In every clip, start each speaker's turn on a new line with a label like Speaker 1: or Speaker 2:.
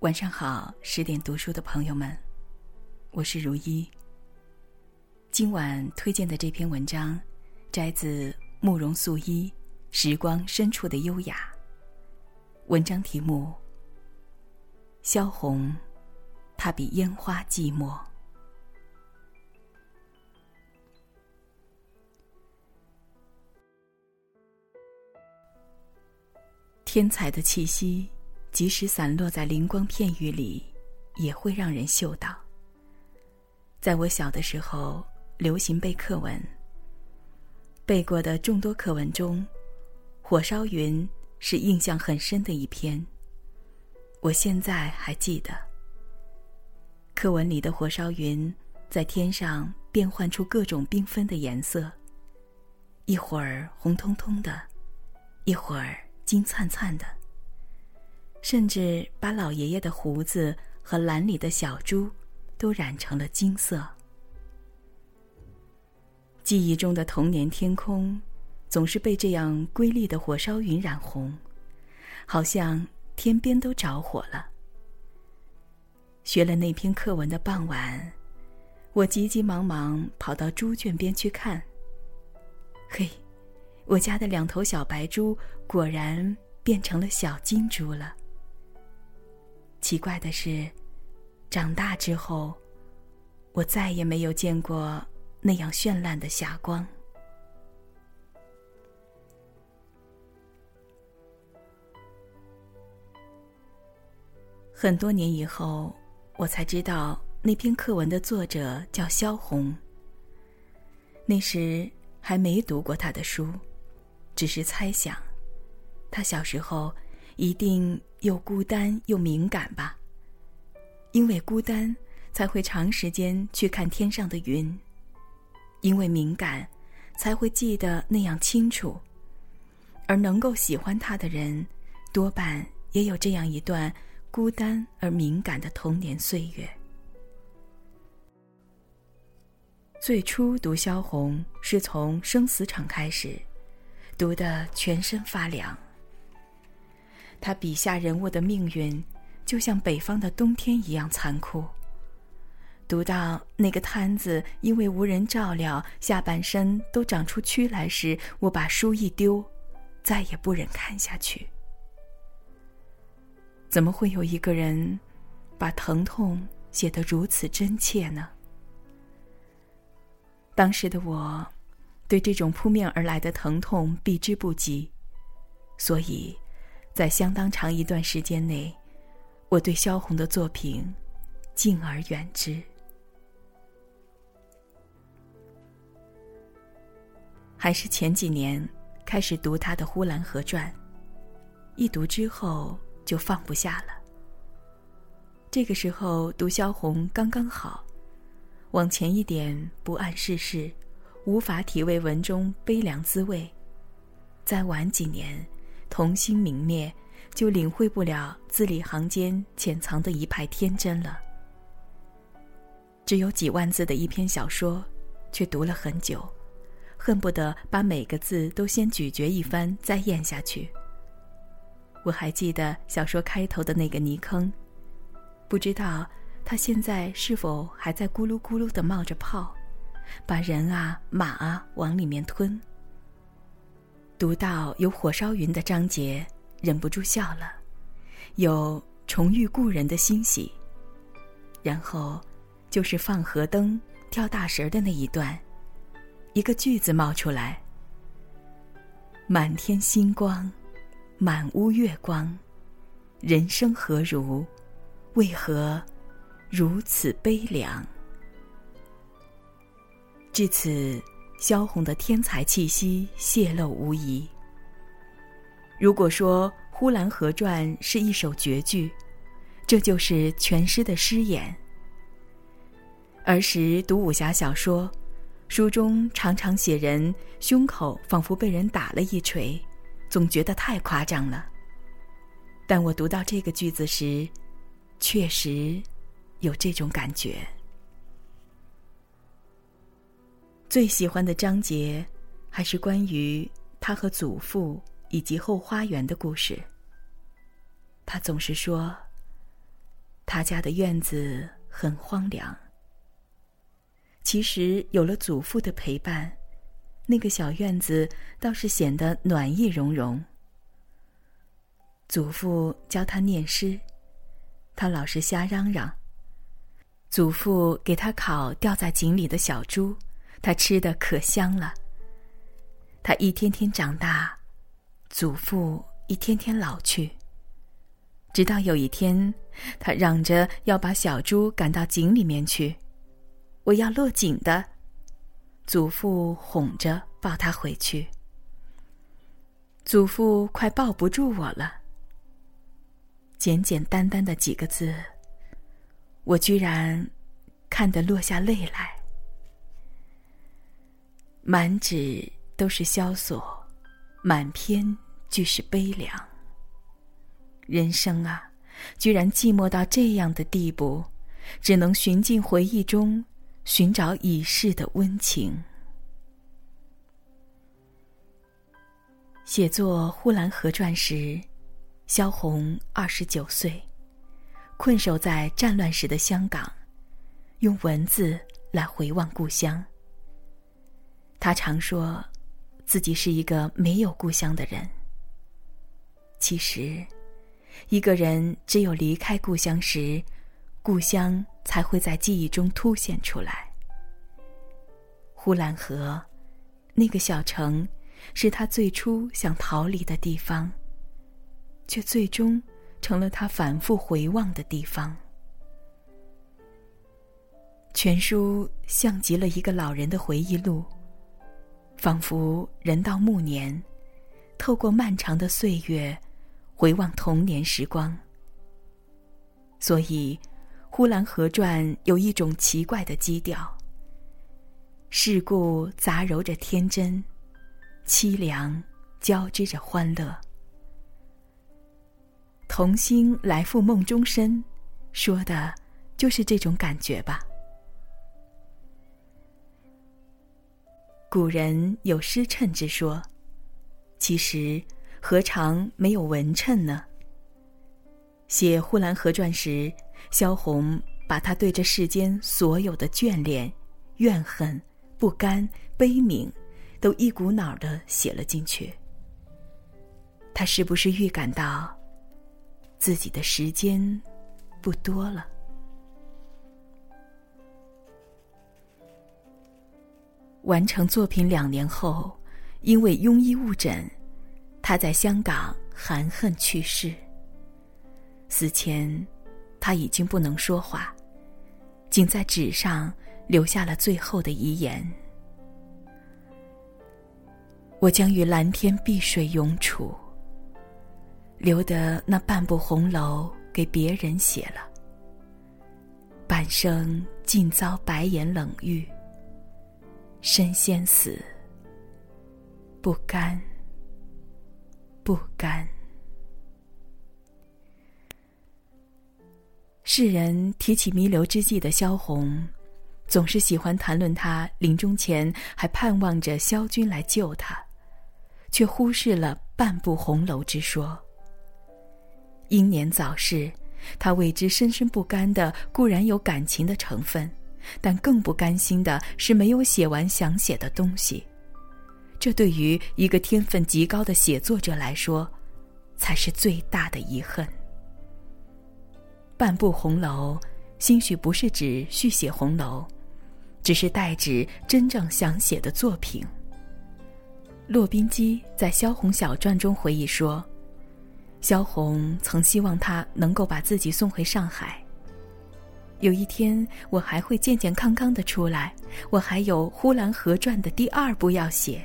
Speaker 1: 晚上好，十点读书的朋友们，我是如一。今晚推荐的这篇文章，摘自慕容素衣《时光深处的优雅》。文章题目：萧红，她比烟花寂寞。天才的气息。即使散落在灵光片语里，也会让人嗅到。在我小的时候，流行背课文。背过的众多课文中，《火烧云》是印象很深的一篇。我现在还记得，课文里的火烧云在天上变换出各种缤纷的颜色，一会儿红彤彤的，一会儿金灿灿的。甚至把老爷爷的胡子和篮里的小猪都染成了金色。记忆中的童年天空，总是被这样瑰丽的火烧云染红，好像天边都着火了。学了那篇课文的傍晚，我急急忙忙跑到猪圈边去看。嘿，我家的两头小白猪果然变成了小金猪了。奇怪的是，长大之后，我再也没有见过那样绚烂的霞光。很多年以后，我才知道那篇课文的作者叫萧红。那时还没读过他的书，只是猜想，他小时候一定。又孤单又敏感吧。因为孤单，才会长时间去看天上的云；因为敏感，才会记得那样清楚。而能够喜欢他的人，多半也有这样一段孤单而敏感的童年岁月。最初读萧红，是从《生死场》开始，读得全身发凉。他笔下人物的命运，就像北方的冬天一样残酷。读到那个摊子因为无人照料，下半身都长出蛆来时，我把书一丢，再也不忍看下去。怎么会有一个人，把疼痛写得如此真切呢？当时的我，对这种扑面而来的疼痛避之不及，所以。在相当长一段时间内，我对萧红的作品敬而远之。还是前几年开始读他的《呼兰河传》，一读之后就放不下了。这个时候读萧红刚刚好，往前一点不谙世事，无法体味文中悲凉滋味；再晚几年。童心泯灭，就领会不了字里行间潜藏的一派天真了。只有几万字的一篇小说，却读了很久，恨不得把每个字都先咀嚼一番再咽下去。我还记得小说开头的那个泥坑，不知道它现在是否还在咕噜咕噜的冒着泡，把人啊马啊往里面吞。读到有火烧云的章节，忍不住笑了；有重遇故人的欣喜。然后，就是放河灯、跳大神的那一段，一个句子冒出来：“满天星光，满屋月光，人生何如？为何如此悲凉？”至此。萧红的天才气息泄露无遗。如果说《呼兰河传》是一首绝句，这就是全诗的诗眼。儿时读武侠小说，书中常常写人胸口仿佛被人打了一锤，总觉得太夸张了。但我读到这个句子时，确实有这种感觉。最喜欢的章节，还是关于他和祖父以及后花园的故事。他总是说：“他家的院子很荒凉。其实有了祖父的陪伴，那个小院子倒是显得暖意融融。祖父教他念诗，他老是瞎嚷嚷。祖父给他烤掉在井里的小猪，他吃的可香了。他一天天长大，祖父一天天老去。直到有一天，他嚷着要把小猪赶到井里面去，我要落井的。祖父哄着抱他回去。祖父快抱不住我了。简简单单的几个字，我居然看得落下泪来。满纸都是萧索，满篇俱是悲凉。人生啊，居然寂寞到这样的地步，只能寻进回忆中，寻找已逝的温情。写作《呼兰河传》时。萧红二十九岁，困守在战乱时的香港，用文字来回望故乡。他常说，自己是一个没有故乡的人。其实，一个人只有离开故乡时，故乡才会在记忆中凸显出来。呼兰河，那个小城，是他最初想逃离的地方。却最终成了他反复回望的地方。全书像极了一个老人的回忆录，仿佛人到暮年，透过漫长的岁月，回望童年时光。所以，《呼兰河传》有一种奇怪的基调：世故杂糅着天真，凄凉交织着欢乐。童心来赴梦中身，说的，就是这种感觉吧。古人有诗称之说，其实何尝没有文称呢？写《呼兰河传》时，萧红把他对这世间所有的眷恋、怨恨、不甘、悲悯，都一股脑的写了进去。他是不是预感到？自己的时间不多了。完成作品两年后，因为庸医误诊，他在香港含恨去世。死前，他已经不能说话，仅在纸上留下了最后的遗言：“我将与蓝天碧水永处。”留得那半部红楼给别人写了，半生尽遭白眼冷遇，身先死，不甘，不甘。世人提起弥留之际的萧红，总是喜欢谈论他临终前还盼望着萧军来救他，却忽视了半部红楼之说。英年早逝，他为之深深不甘的固然有感情的成分，但更不甘心的是没有写完想写的东西。这对于一个天分极高的写作者来说，才是最大的遗憾。半部红楼，兴许不是指续写红楼，只是代指真正想写的作品。骆宾基在《萧红小传》中回忆说。萧红曾希望他能够把自己送回上海。有一天，我还会健健康康的出来，我还有《呼兰河传》的第二部要写。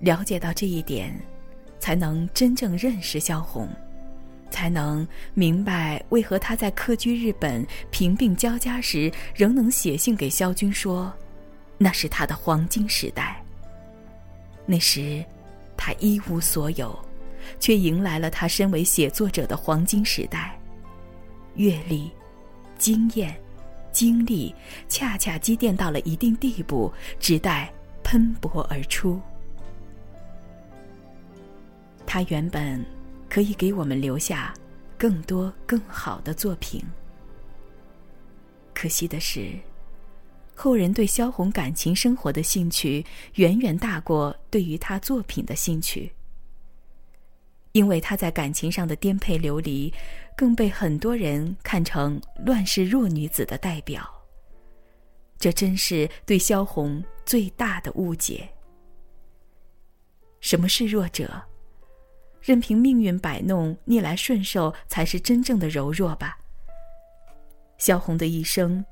Speaker 1: 了解到这一点，才能真正认识萧红，才能明白为何他在客居日本、贫病交加时，仍能写信给萧军说，那是他的黄金时代。那时。他一无所有，却迎来了他身为写作者的黄金时代。阅历、经验、经历，恰恰积淀到了一定地步，只待喷薄而出。他原本可以给我们留下更多更好的作品。可惜的是，后人对萧红感情生活的兴趣远远大过对于他作品的兴趣。因为他在感情上的颠沛流离，更被很多人看成乱世弱女子的代表。这真是对萧红最大的误解。什么是弱者？任凭命运摆弄，逆来顺受才是真正的柔弱吧。萧红的一生，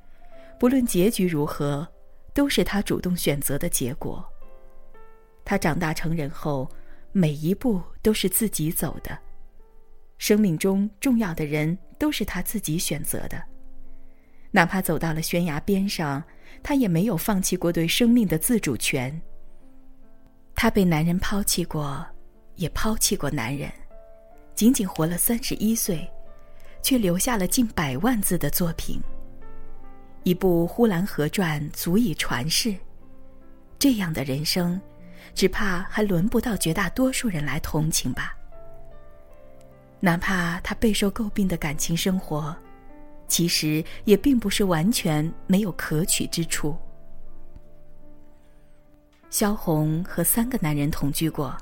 Speaker 1: 不论结局如何，都是他主动选择的结果。他长大成人后。每一步都是自己走的，生命中重要的人都是他自己选择的。哪怕走到了悬崖边上，他也没有放弃过对生命的自主权。他被男人抛弃过，也抛弃过男人，仅仅活了三十一岁，却留下了近百万字的作品。一部《呼兰河传》足以传世。这样的人生。只怕还轮不到绝大多数人来同情吧。哪怕他备受诟病的感情生活，其实也并不是完全没有可取之处。萧红和三个男人同居过，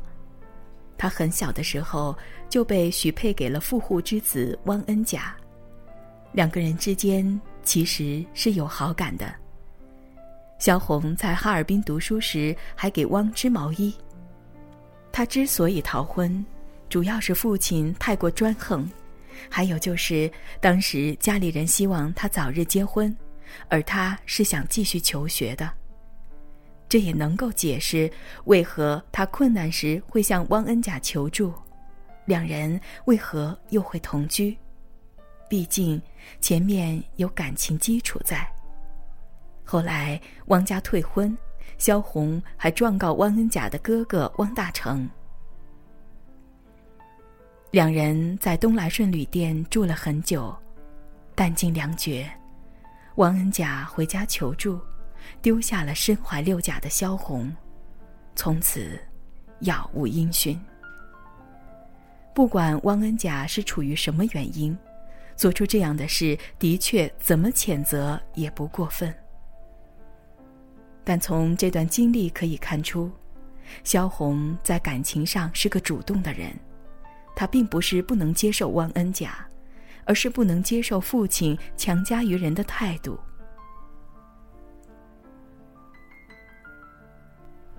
Speaker 1: 她很小的时候就被许配给了富户之子汪恩甲，两个人之间其实是有好感的。萧红在哈尔滨读书时，还给汪织毛衣。他之所以逃婚，主要是父亲太过专横，还有就是当时家里人希望他早日结婚，而他是想继续求学的。这也能够解释为何他困难时会向汪恩甲求助，两人为何又会同居？毕竟前面有感情基础在。后来，汪家退婚，萧红还状告汪恩甲的哥哥汪大成。两人在东来顺旅店住了很久，弹尽粮绝，汪恩甲回家求助，丢下了身怀六甲的萧红，从此杳无音讯。不管汪恩甲是出于什么原因，做出这样的事，的确怎么谴责也不过分。但从这段经历可以看出，萧红在感情上是个主动的人。他并不是不能接受汪恩甲，而是不能接受父亲强加于人的态度。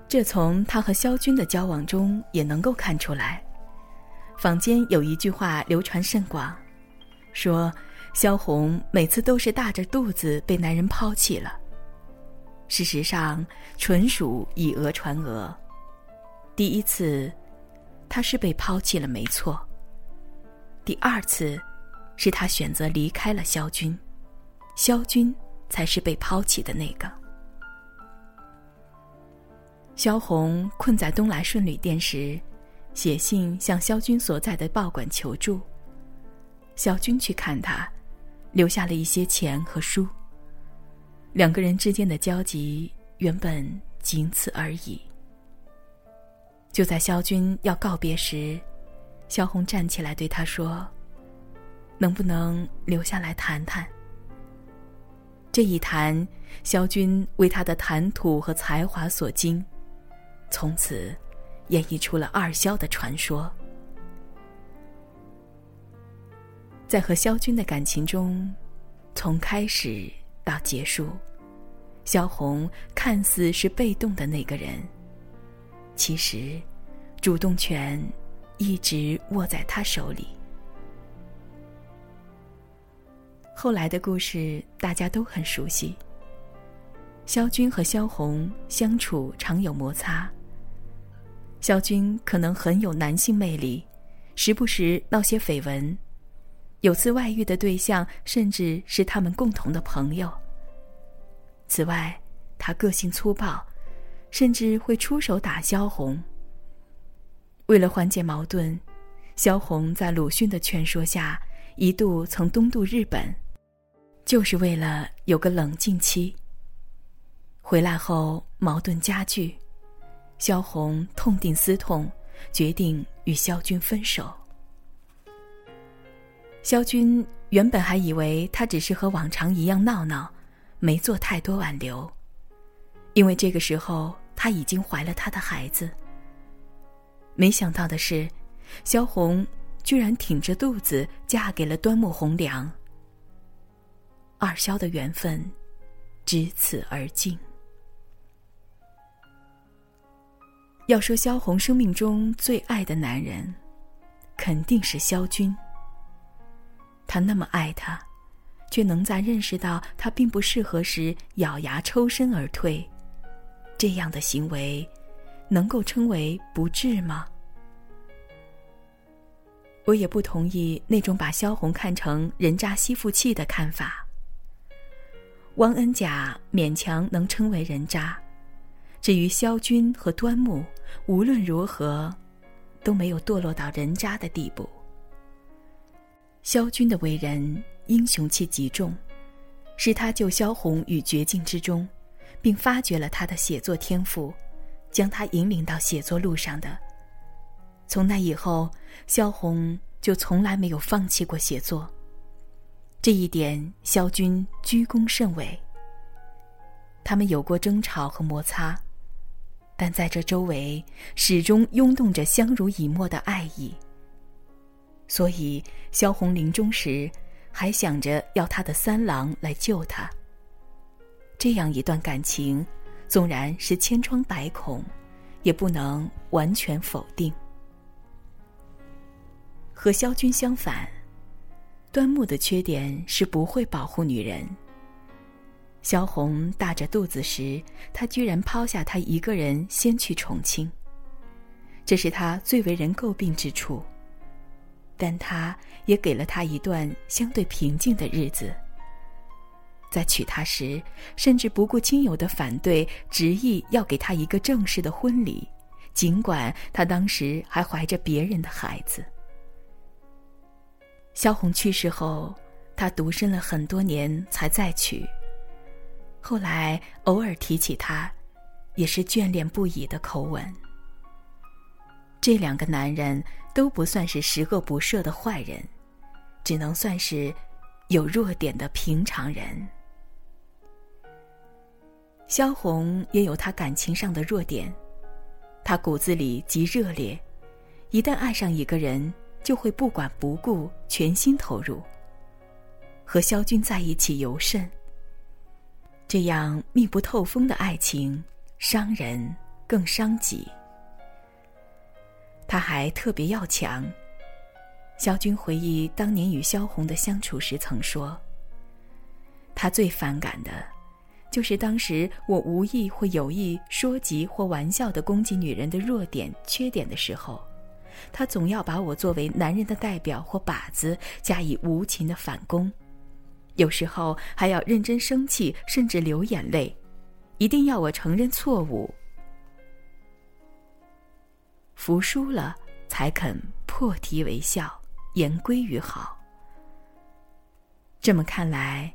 Speaker 1: 这从他和萧军的交往中也能够看出来。坊间有一句话流传甚广，说萧红每次都是大着肚子被男人抛弃了。事实上，纯属以讹传讹。第一次，他是被抛弃了，没错。第二次，是他选择离开了萧军，萧军才是被抛弃的那个。萧红困在东来顺旅店时，写信向萧军所在的报馆求助。萧军去看他，留下了一些钱和书。两个人之间的交集原本仅此而已。就在萧军要告别时，萧红站起来对他说：“能不能留下来谈谈？”这一谈，萧军为他的谈吐和才华所惊，从此演绎出了二萧的传说。在和萧军的感情中，从开始。到结束，萧红看似是被动的那个人，其实主动权一直握在他手里。后来的故事大家都很熟悉。萧军和萧红相处常有摩擦。萧军可能很有男性魅力，时不时闹些绯闻。有次外遇的对象，甚至是他们共同的朋友。此外，他个性粗暴，甚至会出手打萧红。为了缓解矛盾，萧红在鲁迅的劝说下，一度曾东渡日本，就是为了有个冷静期。回来后，矛盾加剧，萧红痛定思痛，决定与萧军分手。萧军原本还以为他只是和往常一样闹闹，没做太多挽留，因为这个时候她已经怀了他的孩子。没想到的是，萧红居然挺着肚子嫁给了端木蕻良。二萧的缘分，至此而尽。要说萧红生命中最爱的男人，肯定是萧军。他那么爱他，却能在认识到他并不适合时咬牙抽身而退，这样的行为，能够称为不智吗？我也不同意那种把萧红看成人渣吸附器的看法。汪恩甲勉强能称为人渣。至于萧军和端木，无论如何，都没有堕落到人渣的地步。萧军的为人英雄气极重，是他救萧红于绝境之中，并发掘了他的写作天赋，将他引领到写作路上的。从那以后，萧红就从来没有放弃过写作。这一点，萧军居功甚伟。他们有过争吵和摩擦。但在这周围，始终涌动着相濡以沫的爱意。所以，萧红临终时，还想着要他的三郎来救他。这样一段感情，纵然是千疮百孔，也不能完全否定。和萧军相反，端木的缺点是不会保护女人。萧红大着肚子时，他居然抛下她一个人先去重庆，这是他最为人诟病之处。但他也给了他一段相对平静的日子。在娶她时，甚至不顾亲友的反对，执意要给她一个正式的婚礼，尽管她当时还怀着别人的孩子。萧红去世后，他独身了很多年才再娶。后来偶尔提起他，也是眷恋不已的口吻。这两个男人都不算是十恶不赦的坏人，只能算是有弱点的平常人。萧红也有她感情上的弱点，她骨子里极热烈，一旦爱上一个人，就会不管不顾，全心投入。和萧军在一起尤甚。这样密不透风的爱情，伤人更伤己。他还特别要强。萧军回忆当年与萧红的相处时，曾说：“他最反感的，就是当时我无意或有意说及或玩笑的攻击女人的弱点、缺点的时候，他总要把我作为男人的代表或靶子，加以无情的反攻。”有时候还要认真生气，甚至流眼泪，一定要我承认错误，服输了才肯破涕为笑，言归于好。这么看来，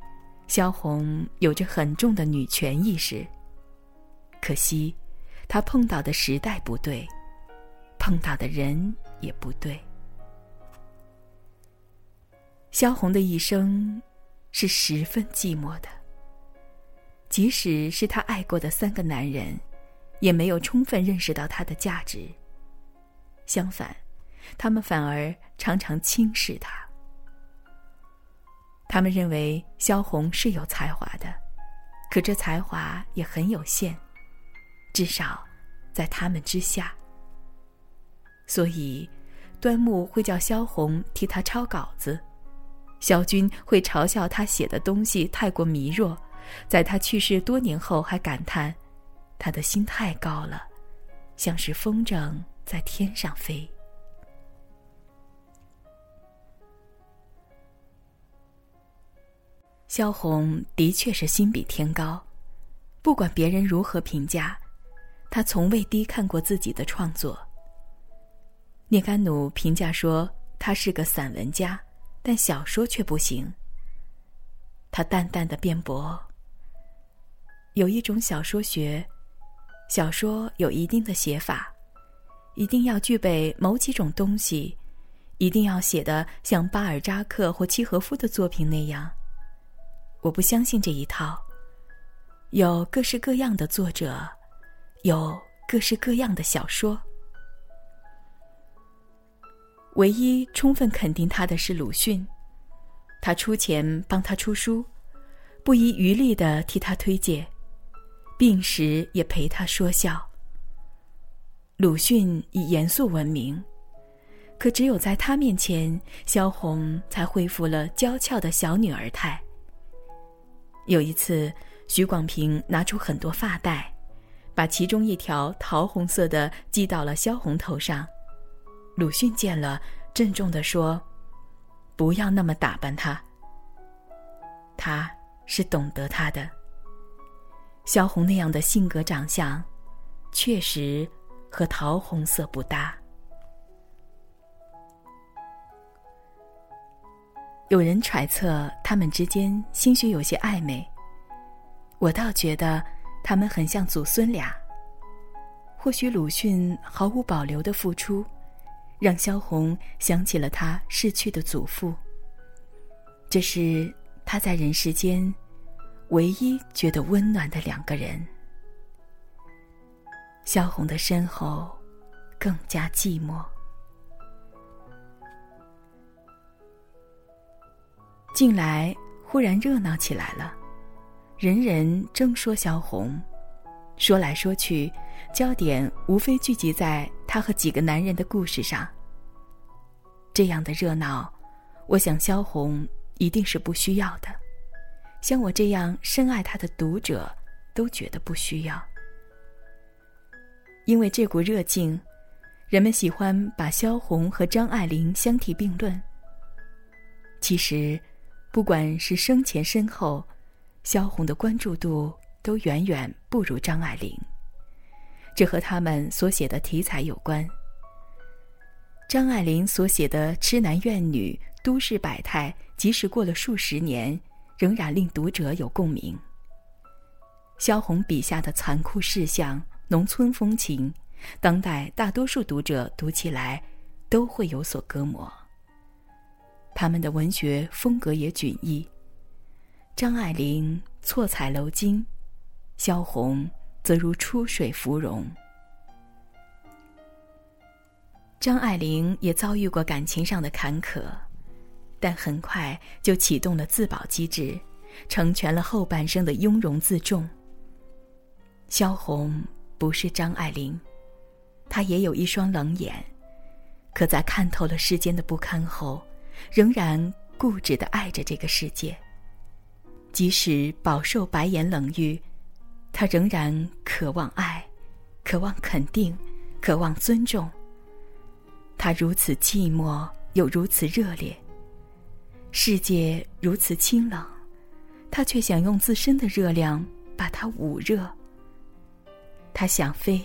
Speaker 1: 萧红有着很重的女权意识。可惜，她碰到的时代不对，碰到的人也不对。萧红的一生。是十分寂寞的。即使是她爱过的三个男人，也没有充分认识到他的价值。相反，他们反而常常轻视他。他们认为萧红是有才华的，可这才华也很有限，至少在他们之下。所以，端木会叫萧红替他抄稿子。萧军会嘲笑他写的东西太过迷弱，在他去世多年后还感叹，他的心太高了，像是风筝在天上飞。萧红的确是心比天高，不管别人如何评价，她从未低看过自己的创作。聂甘努评价说，他是个散文家。但小说却不行。他淡淡的辩驳：“有一种小说学，小说有一定的写法，一定要具备某几种东西，一定要写的像巴尔扎克或契诃夫的作品那样。我不相信这一套。有各式各样的作者，有各式各样的小说。唯一充分肯定他的是鲁迅，他出钱帮他出书，不遗余力的替他推荐，病时也陪他说笑。鲁迅以严肃闻名，可只有在他面前，萧红才恢复了娇俏的小女儿态。有一次。许广平拿出很多发带，把其中一条桃红色的系到了萧红头上。鲁迅见了，郑重地说：“不要那么打扮她。他是懂得她的。萧红那样的性格长相，确实和桃红色不搭。”有人揣测他们之间兴许有些暧昧。我倒觉得他们很像祖孙俩。或许鲁迅毫无保留的付出，让萧红想起了他逝去的祖父。这是他在人世间唯一觉得温暖的两个人。萧红的身后更加寂寞。近来忽然热闹起来了。人人争说萧红，说来说去，焦点无非聚集在她和几个男人的故事上。这样的热闹，我想萧红一定是不需要的，像我这样深爱她的读者都觉得不需要。因为这股热劲，人们喜欢把萧红和张爱玲相提并论。其实，不管是生前身后。萧红的关注度都远远不如张爱玲，这和他们所写的题材有关。张爱玲所写的痴男怨女、都市百态，即使过了数十年，仍然令读者有共鸣。萧红笔下的残酷世相、农村风情，当代大多数读者读起来都会有所隔膜。他们的文学风格也迥异。张爱玲错彩楼金，萧红则如出水芙蓉。张爱玲也遭遇过感情上的坎坷，但很快就启动了自保机制，成全了后半生的雍容自重。萧红不是张爱玲，她也有一双冷眼，可在看透了世间的不堪后，仍然固执的爱着这个世界。即使饱受白眼冷遇，他仍然渴望爱，渴望肯定，渴望尊重。他如此寂寞，又如此热烈。世界如此清冷，他却想用自身的热量把它捂热。他想飞，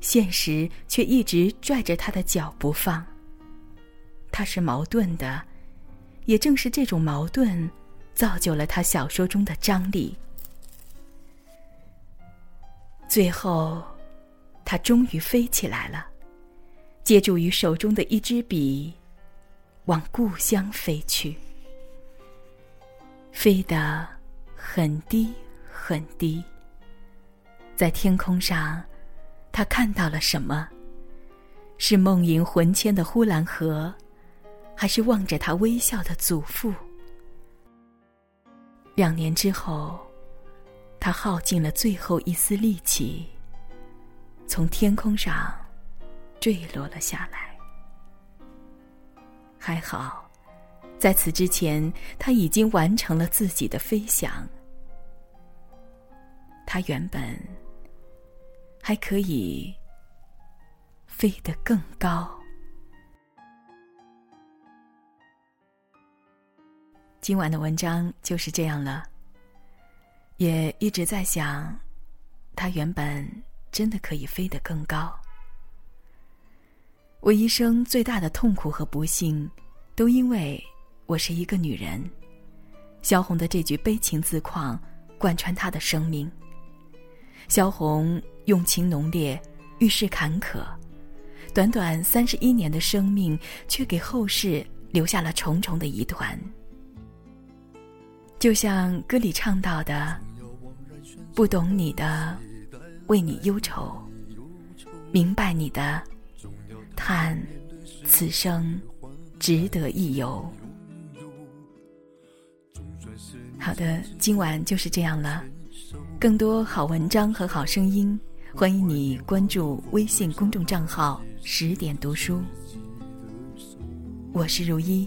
Speaker 1: 现实却一直拽着他的脚不放。他是矛盾的，也正是这种矛盾。造就了他小说中的张力。最后，他终于飞起来了，借助于手中的一支笔，往故乡飞去。飞得很低很低，在天空上，他看到了什么？是梦萦魂牵的呼兰河，还是望着他微笑的祖父？两年之后，他耗尽了最后一丝力气，从天空上坠落了下来。还好，在此之前，他已经完成了自己的飞翔。他原本还可以飞得更高。今晚的文章就是这样了。也一直在想，他原本真的可以飞得更高。我一生最大的痛苦和不幸，都因为我是一个女人。萧红的这句悲情自况，贯穿她的生命。萧红用情浓烈，遇事坎坷，
Speaker 2: 短短三十一年的生命，却给后世留下了重重的疑团。就像歌里唱到的：“不懂你的，为你忧愁；明白你的，叹此生值得一游。”好的，今晚就是这样了。更多好文章和好声音，欢迎你关注微信公众账号“十点读书”。我是如一，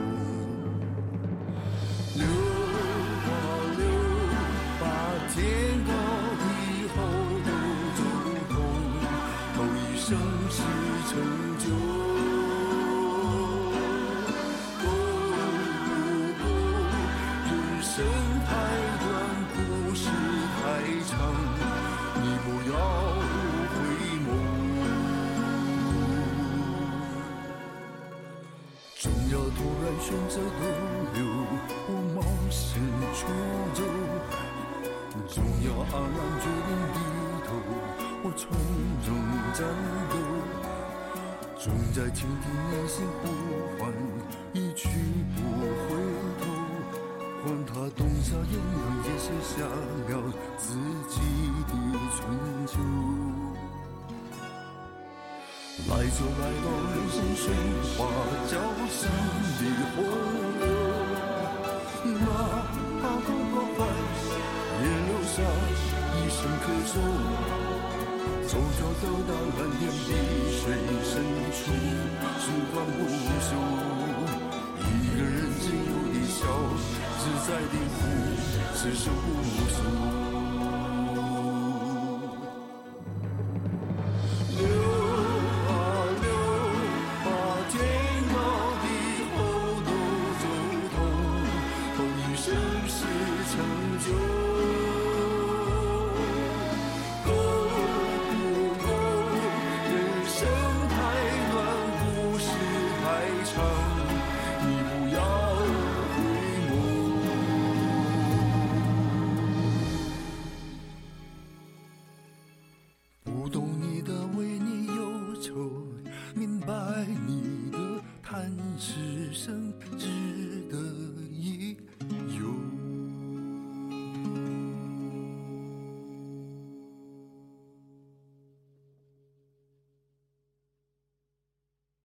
Speaker 2: 要突然选择逗留，我冒险出走，总要暗暗决定低头，我从容战斗，总在倾听内心呼唤，一去不回头，管他冬夏炎凉，也写下了自己的春秋。来就来到人生喧哗交相的河流，哪怕不破坏，也留下一生可守。走就走到蓝天碧水深处，循环不休。一个人自由的笑，自在的哭，此生不休。